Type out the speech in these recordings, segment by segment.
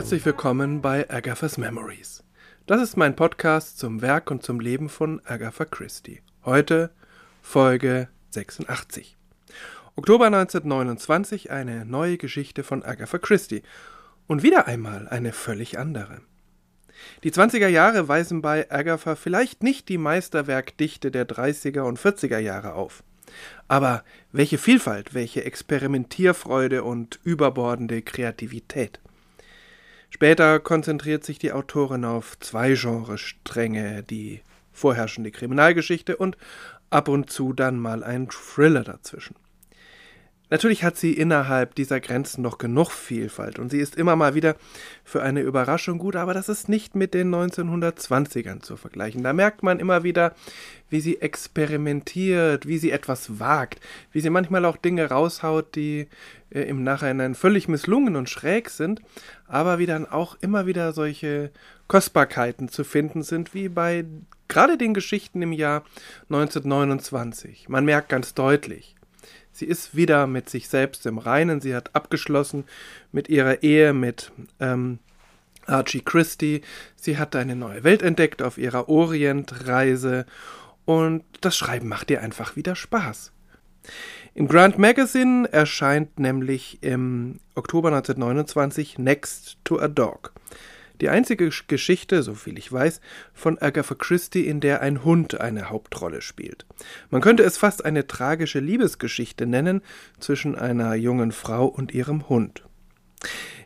Herzlich willkommen bei Agatha's Memories. Das ist mein Podcast zum Werk und zum Leben von Agatha Christie. Heute Folge 86. Oktober 1929 eine neue Geschichte von Agatha Christie und wieder einmal eine völlig andere. Die 20er Jahre weisen bei Agatha vielleicht nicht die Meisterwerkdichte der 30er und 40er Jahre auf. Aber welche Vielfalt, welche Experimentierfreude und überbordende Kreativität. Später konzentriert sich die Autorin auf zwei Genrestränge, die vorherrschende Kriminalgeschichte und ab und zu dann mal ein Thriller dazwischen. Natürlich hat sie innerhalb dieser Grenzen noch genug Vielfalt und sie ist immer mal wieder für eine Überraschung gut, aber das ist nicht mit den 1920ern zu vergleichen. Da merkt man immer wieder, wie sie experimentiert, wie sie etwas wagt, wie sie manchmal auch Dinge raushaut, die äh, im Nachhinein völlig misslungen und schräg sind, aber wie dann auch immer wieder solche Kostbarkeiten zu finden sind, wie bei gerade den Geschichten im Jahr 1929. Man merkt ganz deutlich, Sie ist wieder mit sich selbst im Reinen. Sie hat abgeschlossen mit ihrer Ehe mit ähm, Archie Christie. Sie hat eine neue Welt entdeckt auf ihrer Orientreise und das Schreiben macht ihr einfach wieder Spaß. Im Grand Magazine erscheint nämlich im Oktober 1929 Next to a Dog. Die einzige Geschichte, soviel ich weiß, von Agatha Christie, in der ein Hund eine Hauptrolle spielt. Man könnte es fast eine tragische Liebesgeschichte nennen zwischen einer jungen Frau und ihrem Hund.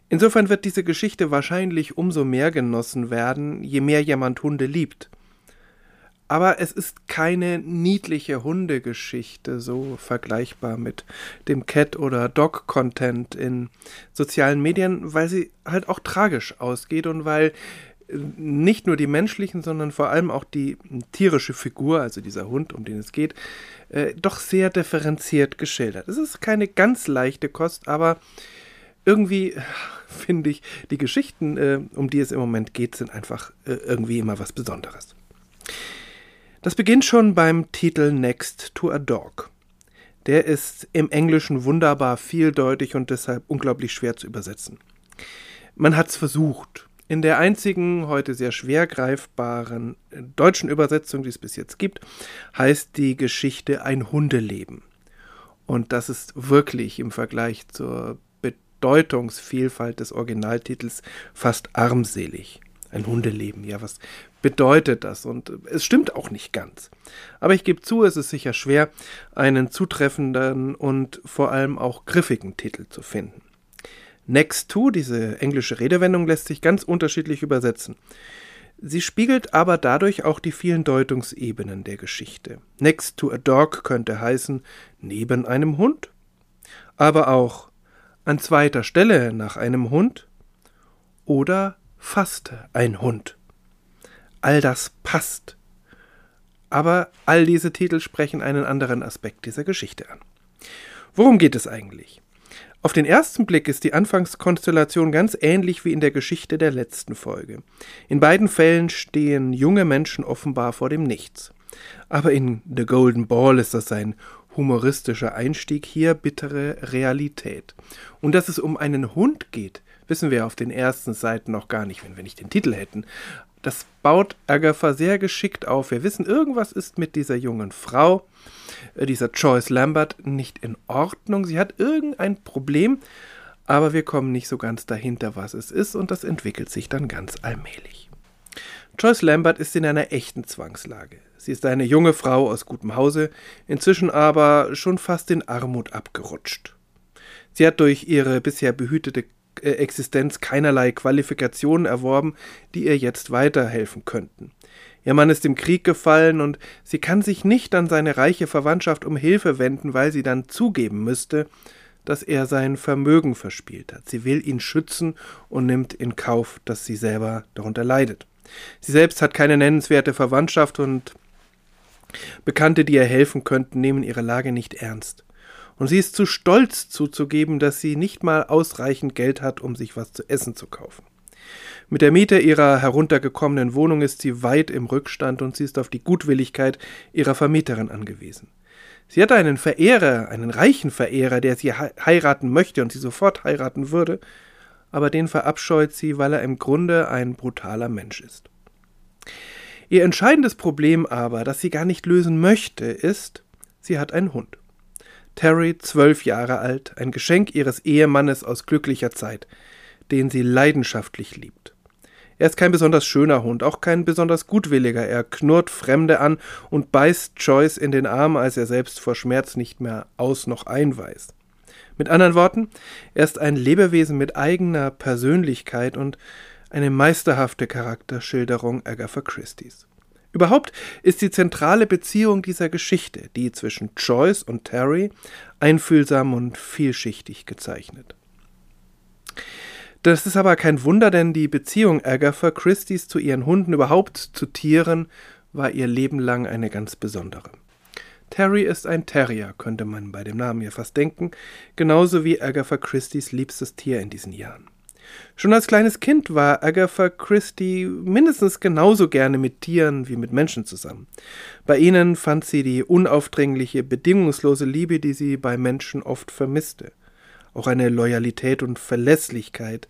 Insofern wird diese Geschichte wahrscheinlich umso mehr genossen werden, je mehr jemand Hunde liebt. Aber es ist keine niedliche Hundegeschichte, so vergleichbar mit dem Cat- oder Dog-Content in sozialen Medien, weil sie halt auch tragisch ausgeht und weil äh, nicht nur die menschlichen, sondern vor allem auch die tierische Figur, also dieser Hund, um den es geht, äh, doch sehr differenziert geschildert. Es ist keine ganz leichte Kost, aber irgendwie finde ich, die Geschichten, äh, um die es im Moment geht, sind einfach äh, irgendwie immer was Besonderes. Das beginnt schon beim Titel Next to a Dog. Der ist im Englischen wunderbar vieldeutig und deshalb unglaublich schwer zu übersetzen. Man hat's versucht. In der einzigen, heute sehr schwer greifbaren deutschen Übersetzung, die es bis jetzt gibt, heißt die Geschichte ein Hundeleben. Und das ist wirklich im Vergleich zur Bedeutungsvielfalt des Originaltitels fast armselig. Ein Hundeleben, ja, was bedeutet das? Und es stimmt auch nicht ganz. Aber ich gebe zu, es ist sicher schwer, einen zutreffenden und vor allem auch griffigen Titel zu finden. Next to, diese englische Redewendung, lässt sich ganz unterschiedlich übersetzen. Sie spiegelt aber dadurch auch die vielen Deutungsebenen der Geschichte. Next to a dog könnte heißen neben einem Hund, aber auch an zweiter Stelle nach einem Hund oder fast ein Hund. All das passt. Aber all diese Titel sprechen einen anderen Aspekt dieser Geschichte an. Worum geht es eigentlich? Auf den ersten Blick ist die Anfangskonstellation ganz ähnlich wie in der Geschichte der letzten Folge. In beiden Fällen stehen junge Menschen offenbar vor dem Nichts. Aber in The Golden Ball ist das ein humoristischer Einstieg, hier bittere Realität. Und dass es um einen Hund geht, wissen wir auf den ersten Seiten noch gar nicht, wenn wir nicht den Titel hätten. Das baut Agatha sehr geschickt auf. Wir wissen, irgendwas ist mit dieser jungen Frau, äh, dieser Joyce Lambert, nicht in Ordnung. Sie hat irgendein Problem, aber wir kommen nicht so ganz dahinter, was es ist, und das entwickelt sich dann ganz allmählich. Joyce Lambert ist in einer echten Zwangslage. Sie ist eine junge Frau aus gutem Hause, inzwischen aber schon fast in Armut abgerutscht. Sie hat durch ihre bisher behütete Existenz keinerlei Qualifikationen erworben, die ihr jetzt weiterhelfen könnten. Ihr Mann ist im Krieg gefallen und sie kann sich nicht an seine reiche Verwandtschaft um Hilfe wenden, weil sie dann zugeben müsste, dass er sein Vermögen verspielt hat. Sie will ihn schützen und nimmt in Kauf, dass sie selber darunter leidet. Sie selbst hat keine nennenswerte Verwandtschaft und Bekannte, die ihr helfen könnten, nehmen ihre Lage nicht ernst und sie ist zu stolz zuzugeben, dass sie nicht mal ausreichend Geld hat, um sich was zu essen zu kaufen. Mit der Miete ihrer heruntergekommenen Wohnung ist sie weit im Rückstand und sie ist auf die Gutwilligkeit ihrer Vermieterin angewiesen. Sie hat einen Verehrer, einen reichen Verehrer, der sie heiraten möchte und sie sofort heiraten würde, aber den verabscheut sie, weil er im Grunde ein brutaler Mensch ist. Ihr entscheidendes Problem aber, das sie gar nicht lösen möchte, ist, sie hat einen Hund. Terry, zwölf Jahre alt, ein Geschenk ihres Ehemannes aus glücklicher Zeit, den sie leidenschaftlich liebt. Er ist kein besonders schöner Hund, auch kein besonders gutwilliger. Er knurrt Fremde an und beißt Joyce in den Arm, als er selbst vor Schmerz nicht mehr aus noch einweist. Mit anderen Worten, er ist ein Lebewesen mit eigener Persönlichkeit und eine meisterhafte Charakterschilderung Agatha Christie's. Überhaupt ist die zentrale Beziehung dieser Geschichte, die zwischen Joyce und Terry, einfühlsam und vielschichtig gezeichnet. Das ist aber kein Wunder, denn die Beziehung Agatha Christie's zu ihren Hunden, überhaupt zu Tieren, war ihr Leben lang eine ganz besondere. Terry ist ein Terrier, könnte man bei dem Namen ja fast denken, genauso wie Agatha Christie's liebstes Tier in diesen Jahren. Schon als kleines Kind war Agatha Christie mindestens genauso gerne mit Tieren wie mit Menschen zusammen. Bei ihnen fand sie die unaufdringliche, bedingungslose Liebe, die sie bei Menschen oft vermisste auch eine Loyalität und Verlässlichkeit,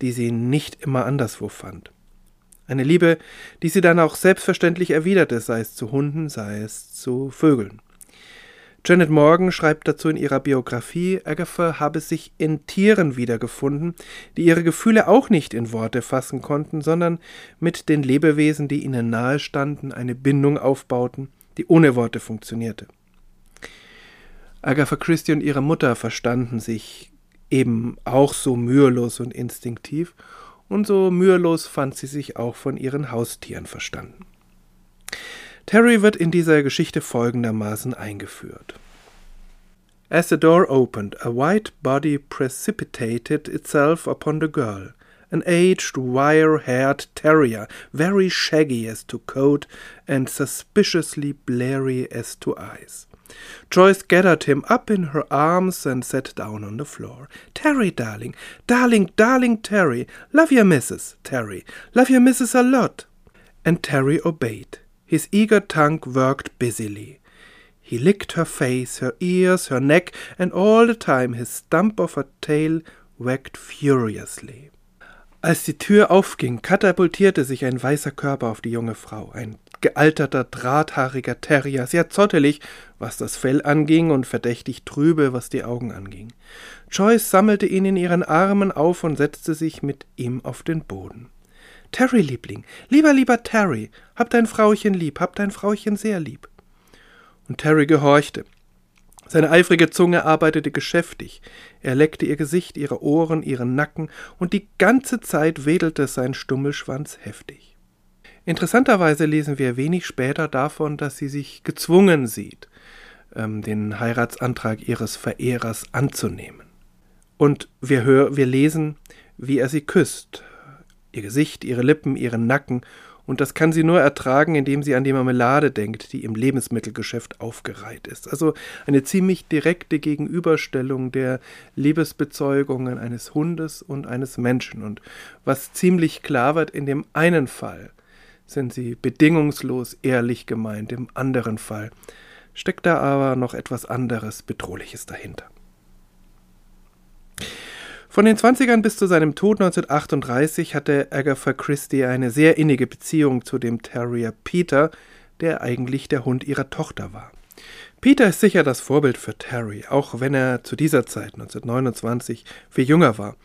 die sie nicht immer anderswo fand. Eine Liebe, die sie dann auch selbstverständlich erwiderte, sei es zu Hunden, sei es zu Vögeln. Janet Morgan schreibt dazu in ihrer Biografie, Agatha habe sich in Tieren wiedergefunden, die ihre Gefühle auch nicht in Worte fassen konnten, sondern mit den Lebewesen, die ihnen nahestanden, eine Bindung aufbauten, die ohne Worte funktionierte. Agatha Christie und ihre Mutter verstanden sich eben auch so mühelos und instinktiv, und so mühelos fand sie sich auch von ihren Haustieren verstanden. Terry wird in dieser Geschichte folgendermaßen eingeführt. As the door opened, a white body precipitated itself upon the girl, an aged, wire-haired terrier, very shaggy as to coat and suspiciously blary as to eyes. Joyce gathered him up in her arms and sat down on the floor. Terry, darling, darling, darling Terry, love your missus, Terry, love your missus a lot. And Terry obeyed. His eager tongue worked busily. He licked her face, her ears, her neck, and all the time his stump of a tail wagged furiously. Als die Tür aufging, katapultierte sich ein weißer Körper auf die junge Frau, ein gealterter, drahthaariger Terrier, sehr zottelig, was das Fell anging und verdächtig trübe, was die Augen anging. Joyce sammelte ihn in ihren Armen auf und setzte sich mit ihm auf den Boden. Terry, Liebling, lieber, lieber Terry, hab dein Frauchen lieb, hab dein Frauchen sehr lieb. Und Terry gehorchte. Seine eifrige Zunge arbeitete geschäftig. Er leckte ihr Gesicht, ihre Ohren, ihren Nacken, und die ganze Zeit wedelte sein Stummelschwanz heftig. Interessanterweise lesen wir wenig später davon, dass sie sich gezwungen sieht, ähm, den Heiratsantrag ihres Verehrers anzunehmen. Und wir, hör, wir lesen, wie er sie küsst, ihr Gesicht, ihre Lippen, ihren Nacken, und das kann sie nur ertragen, indem sie an die Marmelade denkt, die im Lebensmittelgeschäft aufgereiht ist. Also eine ziemlich direkte Gegenüberstellung der Liebesbezeugungen eines Hundes und eines Menschen. Und was ziemlich klar wird in dem einen Fall, sind sie bedingungslos ehrlich gemeint, im anderen Fall steckt da aber noch etwas anderes Bedrohliches dahinter. Von den 20ern bis zu seinem Tod 1938 hatte Agatha Christie eine sehr innige Beziehung zu dem Terrier Peter, der eigentlich der Hund ihrer Tochter war. Peter ist sicher das Vorbild für Terry, auch wenn er zu dieser Zeit, 1929, viel jünger war.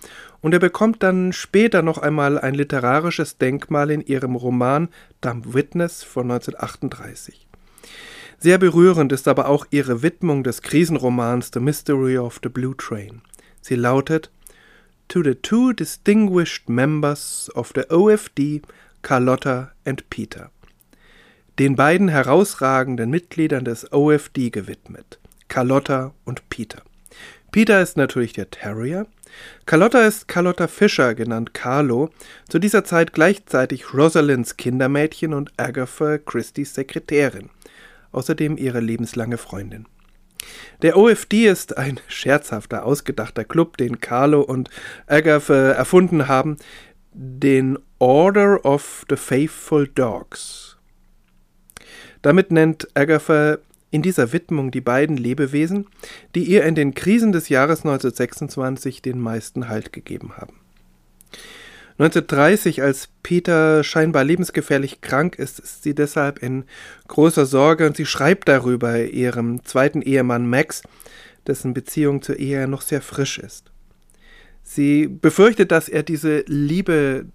Und er bekommt dann später noch einmal ein literarisches Denkmal in ihrem Roman Dumb Witness von 1938. Sehr berührend ist aber auch ihre Widmung des Krisenromans The Mystery of the Blue Train. Sie lautet To the two distinguished members of the OFD, Carlotta and Peter den beiden herausragenden Mitgliedern des OFD gewidmet, Carlotta und Peter. Peter ist natürlich der Terrier. Carlotta ist Carlotta Fischer, genannt Carlo, zu dieser Zeit gleichzeitig Rosalinds Kindermädchen und Agatha Christie's Sekretärin, außerdem ihre lebenslange Freundin. Der OFD ist ein scherzhafter, ausgedachter Club, den Carlo und Agatha erfunden haben, den Order of the Faithful Dogs. Damit nennt Agatha in dieser Widmung die beiden Lebewesen, die ihr in den Krisen des Jahres 1926 den meisten Halt gegeben haben. 1930, als Peter scheinbar lebensgefährlich krank ist, ist sie deshalb in großer Sorge und sie schreibt darüber ihrem zweiten Ehemann Max, dessen Beziehung zur Ehe noch sehr frisch ist. Sie befürchtet, dass er diese Liebe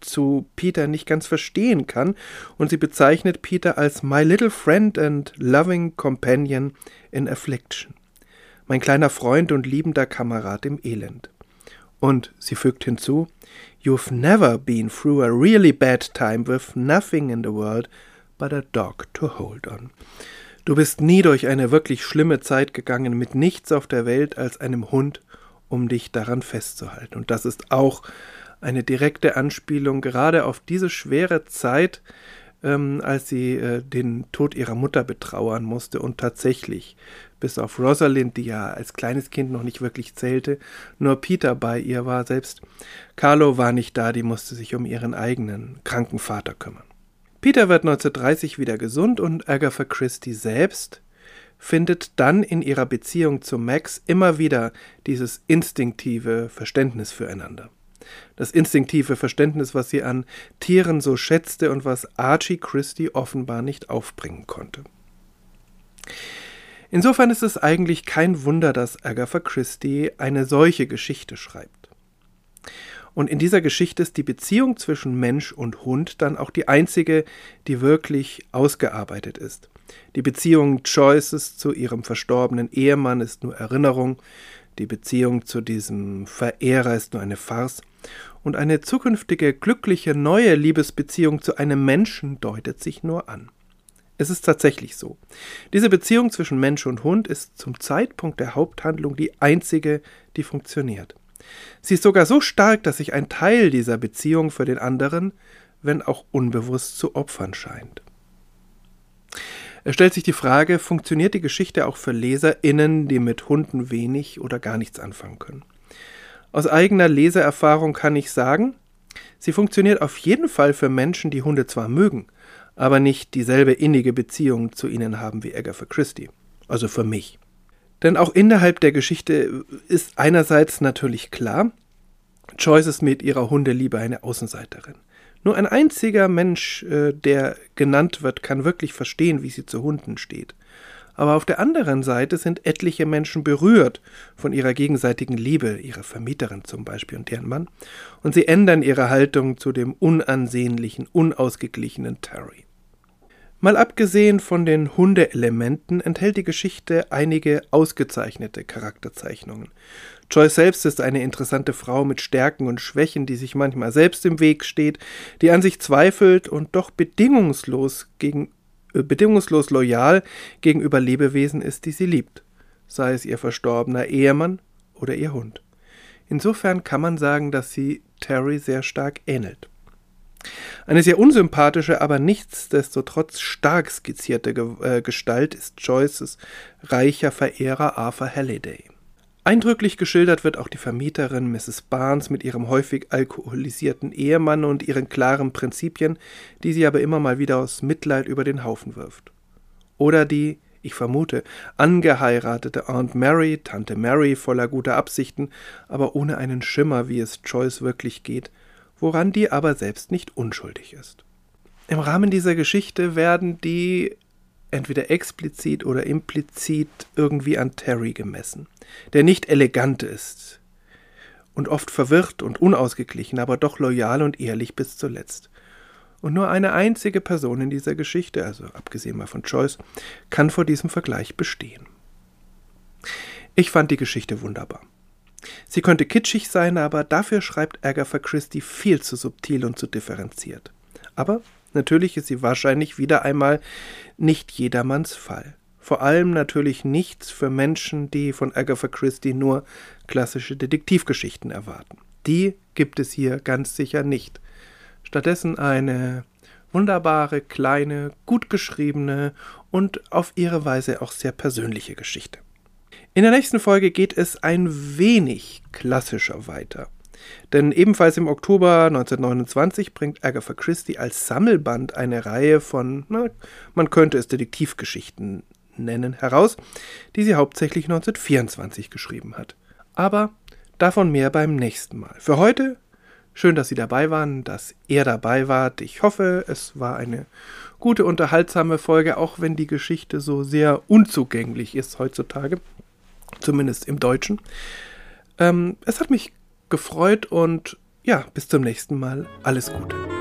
zu Peter nicht ganz verstehen kann und sie bezeichnet Peter als my little friend and loving companion in affliction. Mein kleiner Freund und liebender Kamerad im Elend. Und sie fügt hinzu, You've never been through a really bad time with nothing in the world but a dog to hold on. Du bist nie durch eine wirklich schlimme Zeit gegangen mit nichts auf der Welt als einem Hund, um dich daran festzuhalten. Und das ist auch eine direkte Anspielung gerade auf diese schwere Zeit, ähm, als sie äh, den Tod ihrer Mutter betrauern musste und tatsächlich, bis auf Rosalind, die ja als kleines Kind noch nicht wirklich zählte, nur Peter bei ihr war, selbst Carlo war nicht da, die musste sich um ihren eigenen kranken Vater kümmern. Peter wird 1930 wieder gesund und Agatha Christie selbst findet dann in ihrer Beziehung zu Max immer wieder dieses instinktive Verständnis füreinander. Das instinktive Verständnis, was sie an Tieren so schätzte und was Archie Christie offenbar nicht aufbringen konnte. Insofern ist es eigentlich kein Wunder, dass Agatha Christie eine solche Geschichte schreibt. Und in dieser Geschichte ist die Beziehung zwischen Mensch und Hund dann auch die einzige, die wirklich ausgearbeitet ist. Die Beziehung Joyces zu ihrem verstorbenen Ehemann ist nur Erinnerung, die Beziehung zu diesem Verehrer ist nur eine Farce, und eine zukünftige glückliche neue Liebesbeziehung zu einem Menschen deutet sich nur an. Es ist tatsächlich so. Diese Beziehung zwischen Mensch und Hund ist zum Zeitpunkt der Haupthandlung die einzige, die funktioniert. Sie ist sogar so stark, dass sich ein Teil dieser Beziehung für den anderen, wenn auch unbewusst, zu opfern scheint. Es stellt sich die Frage, funktioniert die Geschichte auch für LeserInnen, die mit Hunden wenig oder gar nichts anfangen können? Aus eigener Leseerfahrung kann ich sagen, sie funktioniert auf jeden Fall für Menschen, die Hunde zwar mögen, aber nicht dieselbe innige Beziehung zu ihnen haben wie Agatha Christie. Also für mich. Denn auch innerhalb der Geschichte ist einerseits natürlich klar, Joyce ist mit ihrer Hundeliebe eine Außenseiterin. Nur ein einziger Mensch, äh, der genannt wird, kann wirklich verstehen, wie sie zu Hunden steht. Aber auf der anderen Seite sind etliche Menschen berührt von ihrer gegenseitigen Liebe, ihre Vermieterin zum Beispiel und deren Mann, und sie ändern ihre Haltung zu dem unansehnlichen, unausgeglichenen Terry. Mal abgesehen von den Hundeelementen enthält die Geschichte einige ausgezeichnete Charakterzeichnungen. Joyce selbst ist eine interessante Frau mit Stärken und Schwächen, die sich manchmal selbst im Weg steht, die an sich zweifelt und doch bedingungslos, gegen, äh, bedingungslos loyal gegenüber Lebewesen ist, die sie liebt, sei es ihr verstorbener Ehemann oder ihr Hund. Insofern kann man sagen, dass sie Terry sehr stark ähnelt. Eine sehr unsympathische, aber nichtsdestotrotz stark skizzierte äh, Gestalt ist Joyces reicher Verehrer Arthur Halliday. Eindrücklich geschildert wird auch die Vermieterin Mrs. Barnes mit ihrem häufig alkoholisierten Ehemann und ihren klaren Prinzipien, die sie aber immer mal wieder aus Mitleid über den Haufen wirft. Oder die, ich vermute, angeheiratete Aunt Mary, Tante Mary voller guter Absichten, aber ohne einen Schimmer, wie es Joyce wirklich geht, woran die aber selbst nicht unschuldig ist. Im Rahmen dieser Geschichte werden die entweder explizit oder implizit irgendwie an Terry gemessen, der nicht elegant ist und oft verwirrt und unausgeglichen, aber doch loyal und ehrlich bis zuletzt. Und nur eine einzige Person in dieser Geschichte, also abgesehen mal von Joyce, kann vor diesem Vergleich bestehen. Ich fand die Geschichte wunderbar. Sie könnte kitschig sein, aber dafür schreibt Agatha Christie viel zu subtil und zu differenziert. Aber natürlich ist sie wahrscheinlich wieder einmal nicht jedermanns Fall. Vor allem natürlich nichts für Menschen, die von Agatha Christie nur klassische Detektivgeschichten erwarten. Die gibt es hier ganz sicher nicht. Stattdessen eine wunderbare, kleine, gut geschriebene und auf ihre Weise auch sehr persönliche Geschichte. In der nächsten Folge geht es ein wenig klassischer weiter. Denn ebenfalls im Oktober 1929 bringt Agatha Christie als Sammelband eine Reihe von, na, man könnte es Detektivgeschichten nennen, heraus, die sie hauptsächlich 1924 geschrieben hat. Aber davon mehr beim nächsten Mal. Für heute Schön, dass Sie dabei waren, dass er dabei war. Ich hoffe, es war eine gute, unterhaltsame Folge, auch wenn die Geschichte so sehr unzugänglich ist heutzutage. Zumindest im Deutschen. Ähm, es hat mich gefreut und ja, bis zum nächsten Mal. Alles Gute.